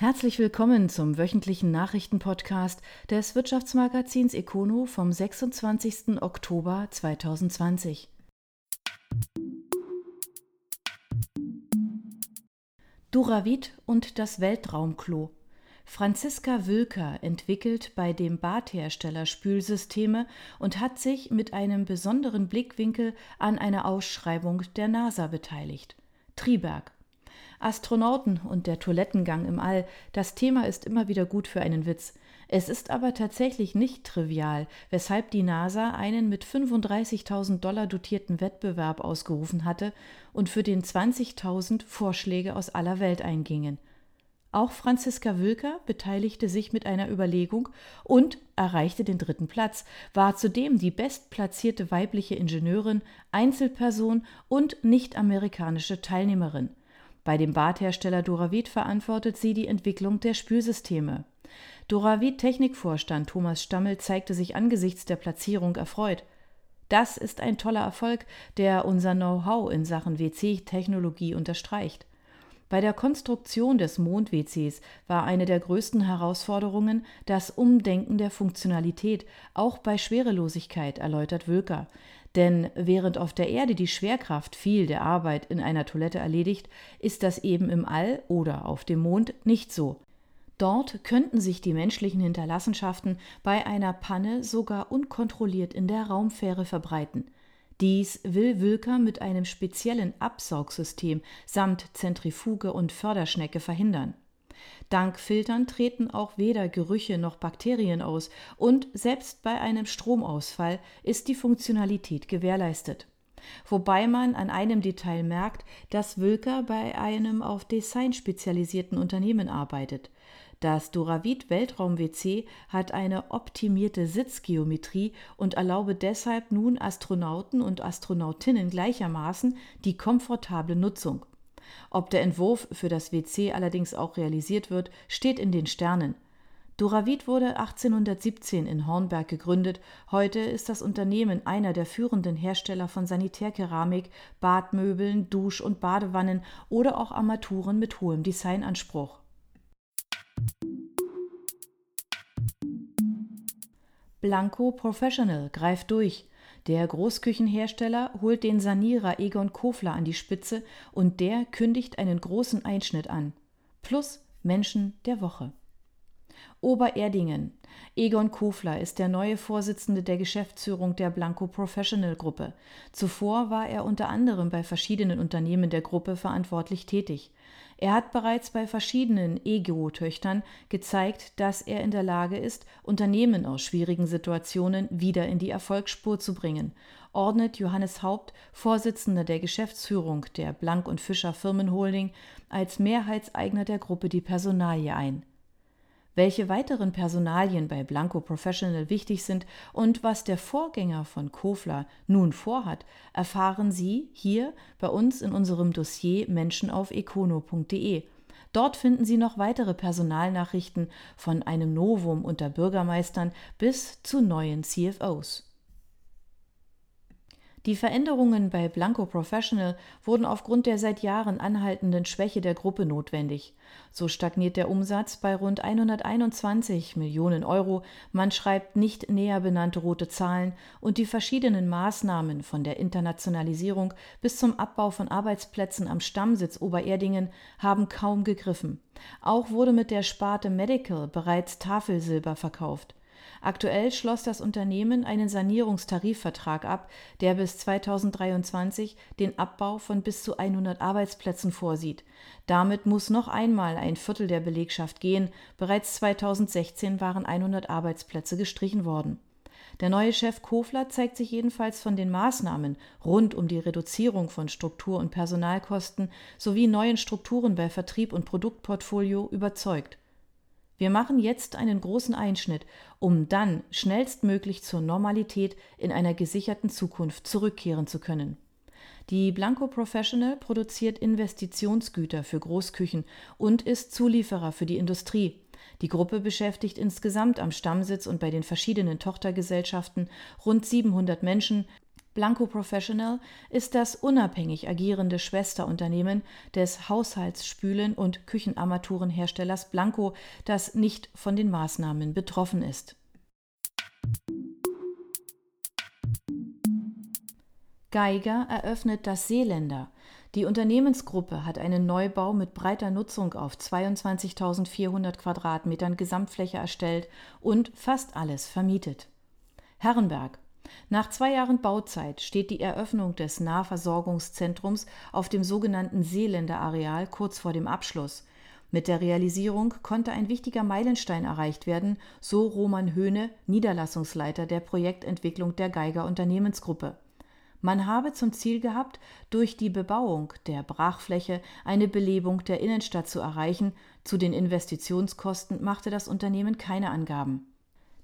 Herzlich willkommen zum wöchentlichen Nachrichtenpodcast des Wirtschaftsmagazins Econo vom 26. Oktober 2020. Duravit und das Weltraumklo. Franziska Wülker entwickelt bei dem Badhersteller Spülsysteme und hat sich mit einem besonderen Blickwinkel an einer Ausschreibung der NASA beteiligt. Triberg. Astronauten und der Toilettengang im All, das Thema ist immer wieder gut für einen Witz. Es ist aber tatsächlich nicht trivial, weshalb die NASA einen mit 35.000 Dollar dotierten Wettbewerb ausgerufen hatte und für den 20.000 Vorschläge aus aller Welt eingingen. Auch Franziska Wülker beteiligte sich mit einer Überlegung und erreichte den dritten Platz, war zudem die bestplatzierte weibliche Ingenieurin, Einzelperson und nicht-amerikanische Teilnehmerin. Bei dem Badhersteller Duravit verantwortet sie die Entwicklung der Spülsysteme. Duravit Technikvorstand Thomas Stammel zeigte sich angesichts der Platzierung erfreut. Das ist ein toller Erfolg, der unser Know-how in Sachen WC-Technologie unterstreicht. Bei der Konstruktion des Mond-WCs war eine der größten Herausforderungen das Umdenken der Funktionalität, auch bei Schwerelosigkeit, erläutert Wölker. Denn während auf der Erde die Schwerkraft viel der Arbeit in einer Toilette erledigt, ist das eben im All oder auf dem Mond nicht so. Dort könnten sich die menschlichen Hinterlassenschaften bei einer Panne sogar unkontrolliert in der Raumfähre verbreiten. Dies will Wülker mit einem speziellen Absaugsystem samt Zentrifuge und Förderschnecke verhindern. Dank Filtern treten auch weder Gerüche noch Bakterien aus und selbst bei einem Stromausfall ist die Funktionalität gewährleistet. Wobei man an einem Detail merkt, dass Wülker bei einem auf Design spezialisierten Unternehmen arbeitet. Das Duravit Weltraum WC hat eine optimierte Sitzgeometrie und erlaube deshalb nun Astronauten und Astronautinnen gleichermaßen die komfortable Nutzung. Ob der Entwurf für das WC allerdings auch realisiert wird, steht in den Sternen. Duravit wurde 1817 in Hornberg gegründet. Heute ist das Unternehmen einer der führenden Hersteller von Sanitärkeramik, Badmöbeln, Dusch- und Badewannen oder auch Armaturen mit hohem Designanspruch. Blanco Professional greift durch. Der Großküchenhersteller holt den Sanierer Egon Kofler an die Spitze und der kündigt einen großen Einschnitt an. Plus Menschen der Woche. Obererdingen. Egon Kofler ist der neue Vorsitzende der Geschäftsführung der Blanco Professional Gruppe. Zuvor war er unter anderem bei verschiedenen Unternehmen der Gruppe verantwortlich tätig. Er hat bereits bei verschiedenen EGO-Töchtern gezeigt, dass er in der Lage ist, Unternehmen aus schwierigen Situationen wieder in die Erfolgsspur zu bringen, ordnet Johannes Haupt, Vorsitzender der Geschäftsführung der Blank und Fischer Firmenholding, als Mehrheitseigner der Gruppe die Personalie ein welche weiteren Personalien bei Blanco Professional wichtig sind und was der Vorgänger von Kofler nun vorhat, erfahren Sie hier bei uns in unserem Dossier Menschen auf econo.de. Dort finden Sie noch weitere Personalnachrichten von einem Novum unter Bürgermeistern bis zu neuen CFOs. Die Veränderungen bei Blanco Professional wurden aufgrund der seit Jahren anhaltenden Schwäche der Gruppe notwendig. So stagniert der Umsatz bei rund 121 Millionen Euro, man schreibt nicht näher benannte rote Zahlen und die verschiedenen Maßnahmen von der Internationalisierung bis zum Abbau von Arbeitsplätzen am Stammsitz Obererdingen haben kaum gegriffen. Auch wurde mit der Sparte Medical bereits Tafelsilber verkauft. Aktuell schloss das Unternehmen einen Sanierungstarifvertrag ab, der bis 2023 den Abbau von bis zu 100 Arbeitsplätzen vorsieht. Damit muss noch einmal ein Viertel der Belegschaft gehen. Bereits 2016 waren 100 Arbeitsplätze gestrichen worden. Der neue Chef Kofler zeigt sich jedenfalls von den Maßnahmen rund um die Reduzierung von Struktur- und Personalkosten sowie neuen Strukturen bei Vertrieb und Produktportfolio überzeugt. Wir machen jetzt einen großen Einschnitt, um dann schnellstmöglich zur Normalität in einer gesicherten Zukunft zurückkehren zu können. Die Blanco Professional produziert Investitionsgüter für Großküchen und ist Zulieferer für die Industrie. Die Gruppe beschäftigt insgesamt am Stammsitz und bei den verschiedenen Tochtergesellschaften rund 700 Menschen. Blanco Professional ist das unabhängig agierende Schwesterunternehmen des Haushaltsspülen- und Küchenarmaturenherstellers Blanco, das nicht von den Maßnahmen betroffen ist. Geiger eröffnet das Seeländer. Die Unternehmensgruppe hat einen Neubau mit breiter Nutzung auf 22.400 Quadratmetern Gesamtfläche erstellt und fast alles vermietet. Herrenberg. Nach zwei Jahren Bauzeit steht die Eröffnung des Nahversorgungszentrums auf dem sogenannten Seeländer Areal kurz vor dem Abschluss. Mit der Realisierung konnte ein wichtiger Meilenstein erreicht werden, so Roman Höhne, Niederlassungsleiter der Projektentwicklung der Geiger Unternehmensgruppe. Man habe zum Ziel gehabt, durch die Bebauung der Brachfläche eine Belebung der Innenstadt zu erreichen, zu den Investitionskosten machte das Unternehmen keine Angaben.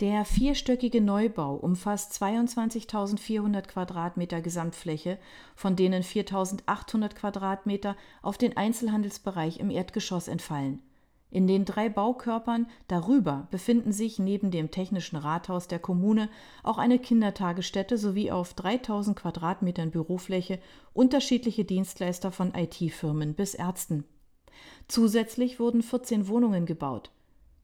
Der vierstöckige Neubau umfasst 22.400 Quadratmeter Gesamtfläche, von denen 4.800 Quadratmeter auf den Einzelhandelsbereich im Erdgeschoss entfallen in den drei Baukörpern darüber befinden sich neben dem Technischen Rathaus der Kommune auch eine Kindertagesstätte sowie auf 3000 Quadratmetern Bürofläche unterschiedliche Dienstleister von IT-Firmen bis Ärzten. Zusätzlich wurden 14 Wohnungen gebaut.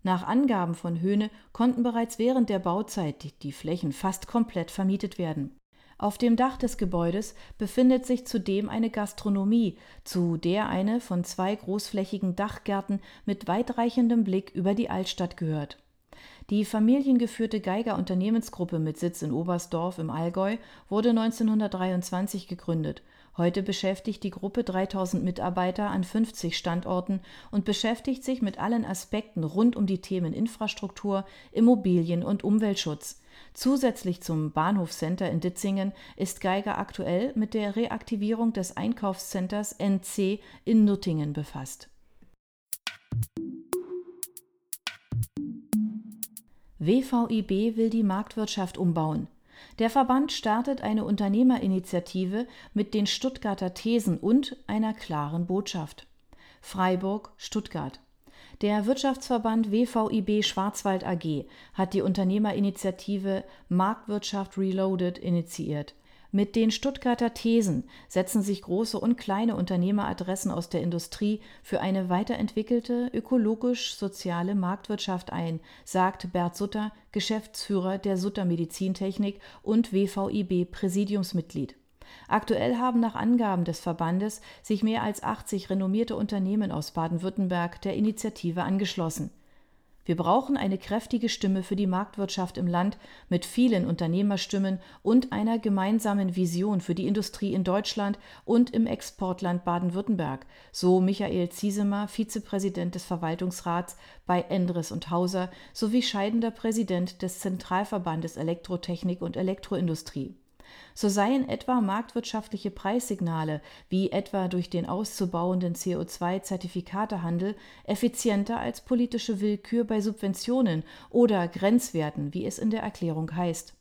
Nach Angaben von Höhne konnten bereits während der Bauzeit die Flächen fast komplett vermietet werden auf dem Dach des Gebäudes befindet sich zudem eine Gastronomie, zu der eine von zwei großflächigen Dachgärten mit weitreichendem Blick über die Altstadt gehört. Die familiengeführte Geiger Unternehmensgruppe mit Sitz in Oberstdorf im Allgäu wurde 1923 gegründet. Heute beschäftigt die Gruppe 3000 Mitarbeiter an 50 Standorten und beschäftigt sich mit allen Aspekten rund um die Themen Infrastruktur, Immobilien und Umweltschutz. Zusätzlich zum Bahnhofscenter in Ditzingen ist Geiger aktuell mit der Reaktivierung des Einkaufscenters NC in Nuttingen befasst. WVIB will die Marktwirtschaft umbauen. Der Verband startet eine Unternehmerinitiative mit den Stuttgarter Thesen und einer klaren Botschaft. Freiburg, Stuttgart. Der Wirtschaftsverband WVIB Schwarzwald AG hat die Unternehmerinitiative Marktwirtschaft Reloaded initiiert. Mit den Stuttgarter Thesen setzen sich große und kleine Unternehmeradressen aus der Industrie für eine weiterentwickelte, ökologisch-soziale Marktwirtschaft ein, sagt Bert Sutter, Geschäftsführer der Sutter Medizintechnik und WVIB Präsidiumsmitglied. Aktuell haben nach Angaben des Verbandes sich mehr als 80 renommierte Unternehmen aus Baden-Württemberg der Initiative angeschlossen. Wir brauchen eine kräftige Stimme für die Marktwirtschaft im Land mit vielen Unternehmerstimmen und einer gemeinsamen Vision für die Industrie in Deutschland und im Exportland Baden-Württemberg, so Michael Ziesemer, Vizepräsident des Verwaltungsrats bei Endres und Hauser sowie scheidender Präsident des Zentralverbandes Elektrotechnik und Elektroindustrie so seien etwa marktwirtschaftliche Preissignale, wie etwa durch den auszubauenden CO2-Zertifikatehandel, effizienter als politische Willkür bei Subventionen oder Grenzwerten, wie es in der Erklärung heißt.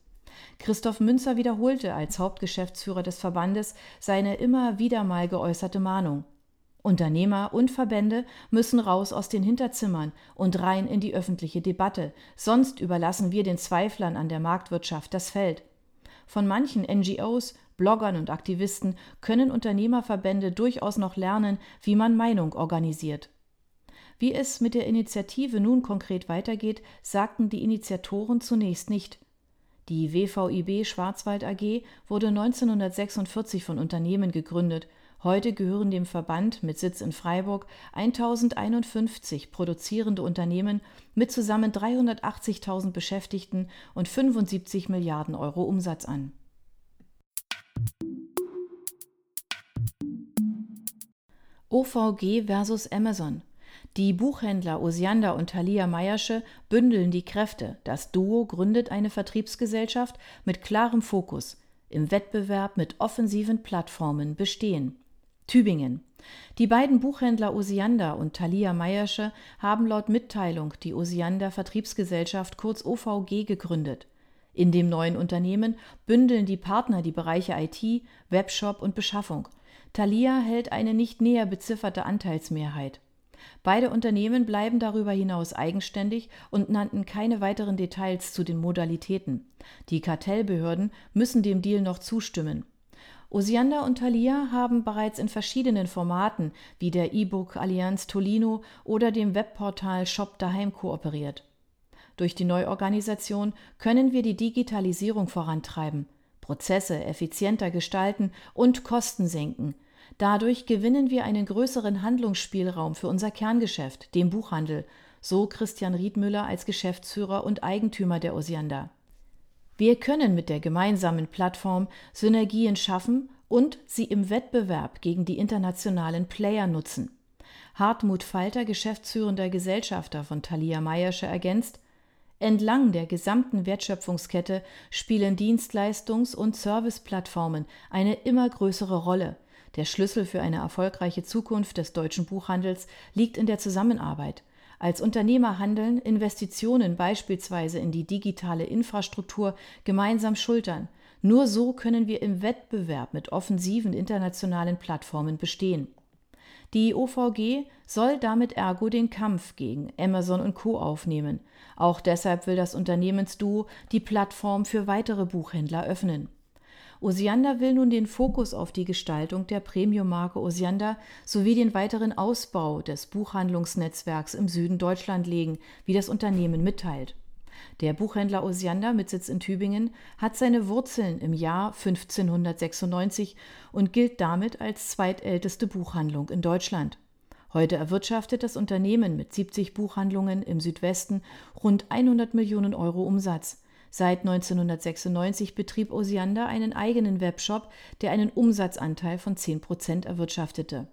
Christoph Münzer wiederholte als Hauptgeschäftsführer des Verbandes seine immer wieder mal geäußerte Mahnung. Unternehmer und Verbände müssen raus aus den Hinterzimmern und rein in die öffentliche Debatte, sonst überlassen wir den Zweiflern an der Marktwirtschaft das Feld. Von manchen NGOs, Bloggern und Aktivisten können Unternehmerverbände durchaus noch lernen, wie man Meinung organisiert. Wie es mit der Initiative nun konkret weitergeht, sagten die Initiatoren zunächst nicht. Die WVIB Schwarzwald AG wurde 1946 von Unternehmen gegründet Heute gehören dem Verband mit Sitz in Freiburg 1051 produzierende Unternehmen mit zusammen 380.000 Beschäftigten und 75 Milliarden Euro Umsatz an. OVG versus Amazon. Die Buchhändler Osiander und Thalia Meiersche bündeln die Kräfte. Das Duo gründet eine Vertriebsgesellschaft mit klarem Fokus, im Wettbewerb mit offensiven Plattformen bestehen. Tübingen. Die beiden Buchhändler Osiander und Thalia Meiersche haben laut Mitteilung die Osiander Vertriebsgesellschaft kurz OVG gegründet. In dem neuen Unternehmen bündeln die Partner die Bereiche IT, Webshop und Beschaffung. Thalia hält eine nicht näher bezifferte Anteilsmehrheit. Beide Unternehmen bleiben darüber hinaus eigenständig und nannten keine weiteren Details zu den Modalitäten. Die Kartellbehörden müssen dem Deal noch zustimmen. Osiander und Thalia haben bereits in verschiedenen Formaten wie der E-Book Allianz Tolino oder dem Webportal Shop daheim kooperiert. Durch die Neuorganisation können wir die Digitalisierung vorantreiben, Prozesse effizienter gestalten und Kosten senken. Dadurch gewinnen wir einen größeren Handlungsspielraum für unser Kerngeschäft, den Buchhandel, so Christian Riedmüller als Geschäftsführer und Eigentümer der Osiander. Wir können mit der gemeinsamen Plattform Synergien schaffen und sie im Wettbewerb gegen die internationalen Player nutzen. Hartmut Falter, geschäftsführender Gesellschafter von Thalia Meiersche, ergänzt, Entlang der gesamten Wertschöpfungskette spielen Dienstleistungs- und Serviceplattformen eine immer größere Rolle. Der Schlüssel für eine erfolgreiche Zukunft des deutschen Buchhandels liegt in der Zusammenarbeit. Als Unternehmer handeln, Investitionen beispielsweise in die digitale Infrastruktur gemeinsam schultern. Nur so können wir im Wettbewerb mit offensiven internationalen Plattformen bestehen. Die OVG soll damit ergo den Kampf gegen Amazon und Co. aufnehmen. Auch deshalb will das Unternehmensduo die Plattform für weitere Buchhändler öffnen. Osiander will nun den Fokus auf die Gestaltung der Premium-Marke Osiander sowie den weiteren Ausbau des Buchhandlungsnetzwerks im Süden Deutschland legen, wie das Unternehmen mitteilt. Der Buchhändler Osiander mit Sitz in Tübingen hat seine Wurzeln im Jahr 1596 und gilt damit als zweitälteste Buchhandlung in Deutschland. Heute erwirtschaftet das Unternehmen mit 70 Buchhandlungen im Südwesten rund 100 Millionen Euro Umsatz. Seit 1996 betrieb Osiander einen eigenen Webshop, der einen Umsatzanteil von 10 Prozent erwirtschaftete.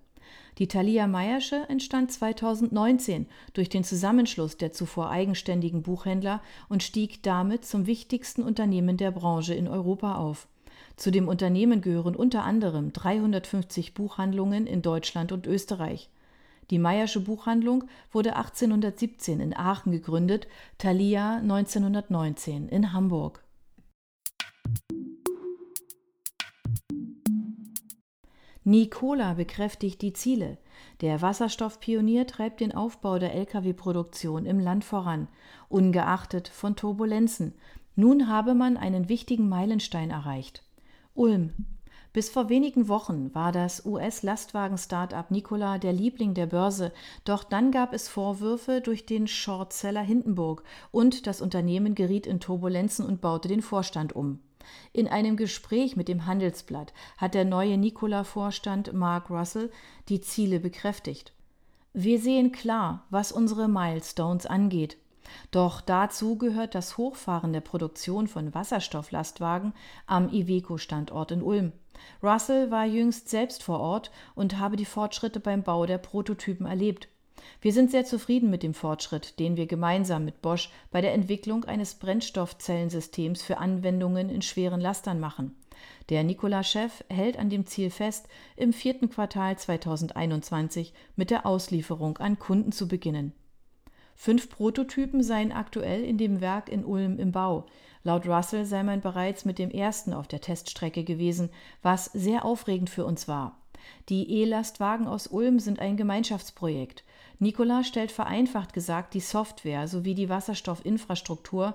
Die Thalia Meiersche entstand 2019 durch den Zusammenschluss der zuvor eigenständigen Buchhändler und stieg damit zum wichtigsten Unternehmen der Branche in Europa auf. Zu dem Unternehmen gehören unter anderem 350 Buchhandlungen in Deutschland und Österreich. Die Meiersche Buchhandlung wurde 1817 in Aachen gegründet, Thalia 1919 in Hamburg. Nikola bekräftigt die Ziele. Der Wasserstoffpionier treibt den Aufbau der Lkw-Produktion im Land voran, ungeachtet von Turbulenzen. Nun habe man einen wichtigen Meilenstein erreicht. Ulm. Bis vor wenigen Wochen war das US-Lastwagen-Startup Nikola der Liebling der Börse, doch dann gab es Vorwürfe durch den Shortseller Hindenburg und das Unternehmen geriet in Turbulenzen und baute den Vorstand um. In einem Gespräch mit dem Handelsblatt hat der neue Nikola-Vorstand Mark Russell die Ziele bekräftigt. Wir sehen klar, was unsere Milestones angeht. Doch dazu gehört das Hochfahren der Produktion von Wasserstofflastwagen am Iveco-Standort in Ulm. Russell war jüngst selbst vor Ort und habe die Fortschritte beim Bau der Prototypen erlebt. Wir sind sehr zufrieden mit dem Fortschritt, den wir gemeinsam mit Bosch bei der Entwicklung eines Brennstoffzellensystems für Anwendungen in schweren Lastern machen. Der Nikola-Chef hält an dem Ziel fest, im vierten Quartal 2021 mit der Auslieferung an Kunden zu beginnen. Fünf Prototypen seien aktuell in dem Werk in Ulm im Bau. Laut Russell sei man bereits mit dem ersten auf der Teststrecke gewesen, was sehr aufregend für uns war. Die E-Lastwagen aus Ulm sind ein Gemeinschaftsprojekt. Nikola stellt vereinfacht gesagt die Software sowie die Wasserstoffinfrastruktur,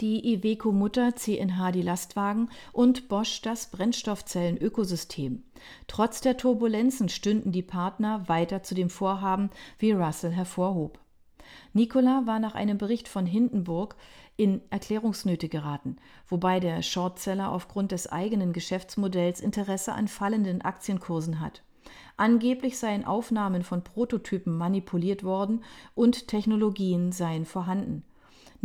die Iveco Mutter CNH die Lastwagen und Bosch das Brennstoffzellen-Ökosystem. Trotz der Turbulenzen stünden die Partner weiter zu dem Vorhaben, wie Russell hervorhob. Nikola war nach einem Bericht von Hindenburg in Erklärungsnöte geraten, wobei der Shortseller aufgrund des eigenen Geschäftsmodells Interesse an fallenden Aktienkursen hat. Angeblich seien Aufnahmen von Prototypen manipuliert worden und Technologien seien vorhanden.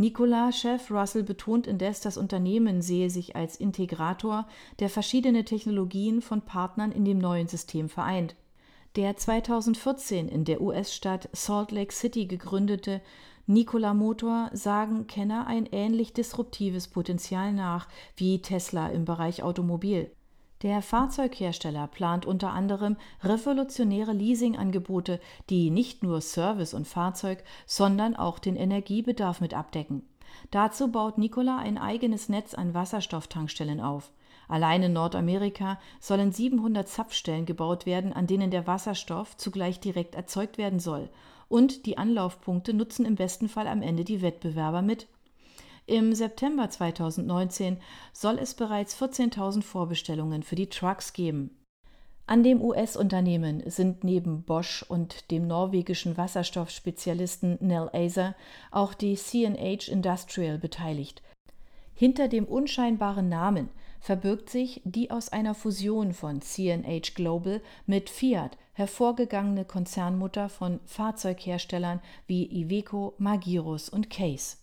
Nikola-Chef Russell betont indes, das Unternehmen sehe sich als Integrator, der verschiedene Technologien von Partnern in dem neuen System vereint. Der 2014 in der US-Stadt Salt Lake City gegründete Nikola Motor sagen Kenner ein ähnlich disruptives Potenzial nach wie Tesla im Bereich Automobil. Der Fahrzeughersteller plant unter anderem revolutionäre Leasingangebote, die nicht nur Service und Fahrzeug, sondern auch den Energiebedarf mit abdecken. Dazu baut Nikola ein eigenes Netz an Wasserstofftankstellen auf. Allein in Nordamerika sollen 700 Zapfstellen gebaut werden, an denen der Wasserstoff zugleich direkt erzeugt werden soll. und die Anlaufpunkte nutzen im besten Fall am Ende die Wettbewerber mit. Im September 2019 soll es bereits 14.000 Vorbestellungen für die Trucks geben. An dem US-Unternehmen sind neben Bosch und dem norwegischen Wasserstoffspezialisten Nel Acer auch die CNH Industrial beteiligt. Hinter dem unscheinbaren Namen verbirgt sich die aus einer Fusion von CNH Global mit Fiat hervorgegangene Konzernmutter von Fahrzeugherstellern wie Iveco, Magirus und Case.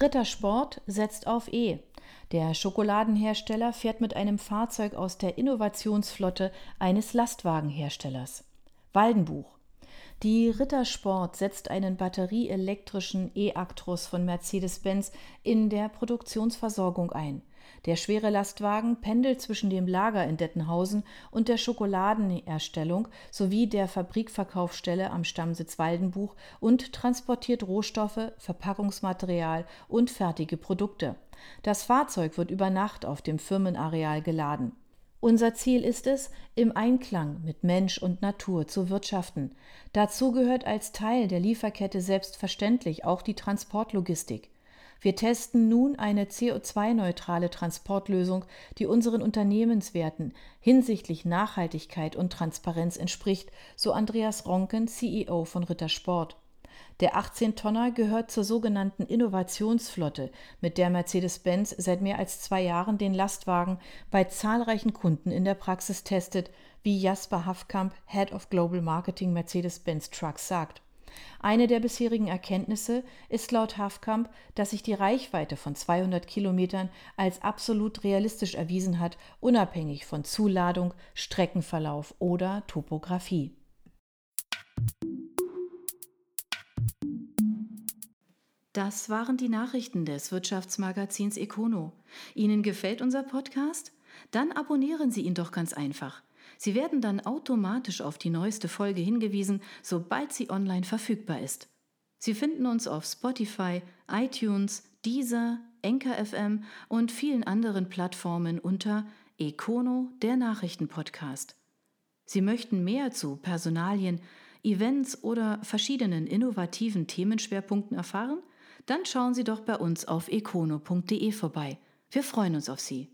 Rittersport setzt auf E. Der Schokoladenhersteller fährt mit einem Fahrzeug aus der Innovationsflotte eines Lastwagenherstellers. Waldenbuch. Die Rittersport setzt einen batterieelektrischen E-Actros von Mercedes-Benz in der Produktionsversorgung ein. Der schwere Lastwagen pendelt zwischen dem Lager in Dettenhausen und der Schokoladenerstellung sowie der Fabrikverkaufsstelle am Stammsitz Waldenbuch und transportiert Rohstoffe, Verpackungsmaterial und fertige Produkte. Das Fahrzeug wird über Nacht auf dem Firmenareal geladen. Unser Ziel ist es, im Einklang mit Mensch und Natur zu wirtschaften. Dazu gehört als Teil der Lieferkette selbstverständlich auch die Transportlogistik. Wir testen nun eine CO2-neutrale Transportlösung, die unseren Unternehmenswerten hinsichtlich Nachhaltigkeit und Transparenz entspricht, so Andreas Ronken, CEO von Rittersport. Der 18-Tonner gehört zur sogenannten Innovationsflotte, mit der Mercedes-Benz seit mehr als zwei Jahren den Lastwagen bei zahlreichen Kunden in der Praxis testet, wie Jasper Hafkamp, Head of Global Marketing Mercedes-Benz Trucks, sagt. Eine der bisherigen Erkenntnisse ist laut Hafkamp, dass sich die Reichweite von 200 Kilometern als absolut realistisch erwiesen hat, unabhängig von Zuladung, Streckenverlauf oder Topographie. Das waren die Nachrichten des Wirtschaftsmagazins Econo. Ihnen gefällt unser Podcast? Dann abonnieren Sie ihn doch ganz einfach. Sie werden dann automatisch auf die neueste Folge hingewiesen, sobald sie online verfügbar ist. Sie finden uns auf Spotify, iTunes, Deezer, Enker FM und vielen anderen Plattformen unter Econo, der Nachrichtenpodcast. Sie möchten mehr zu Personalien, Events oder verschiedenen innovativen Themenschwerpunkten erfahren? Dann schauen Sie doch bei uns auf econo.de vorbei. Wir freuen uns auf Sie.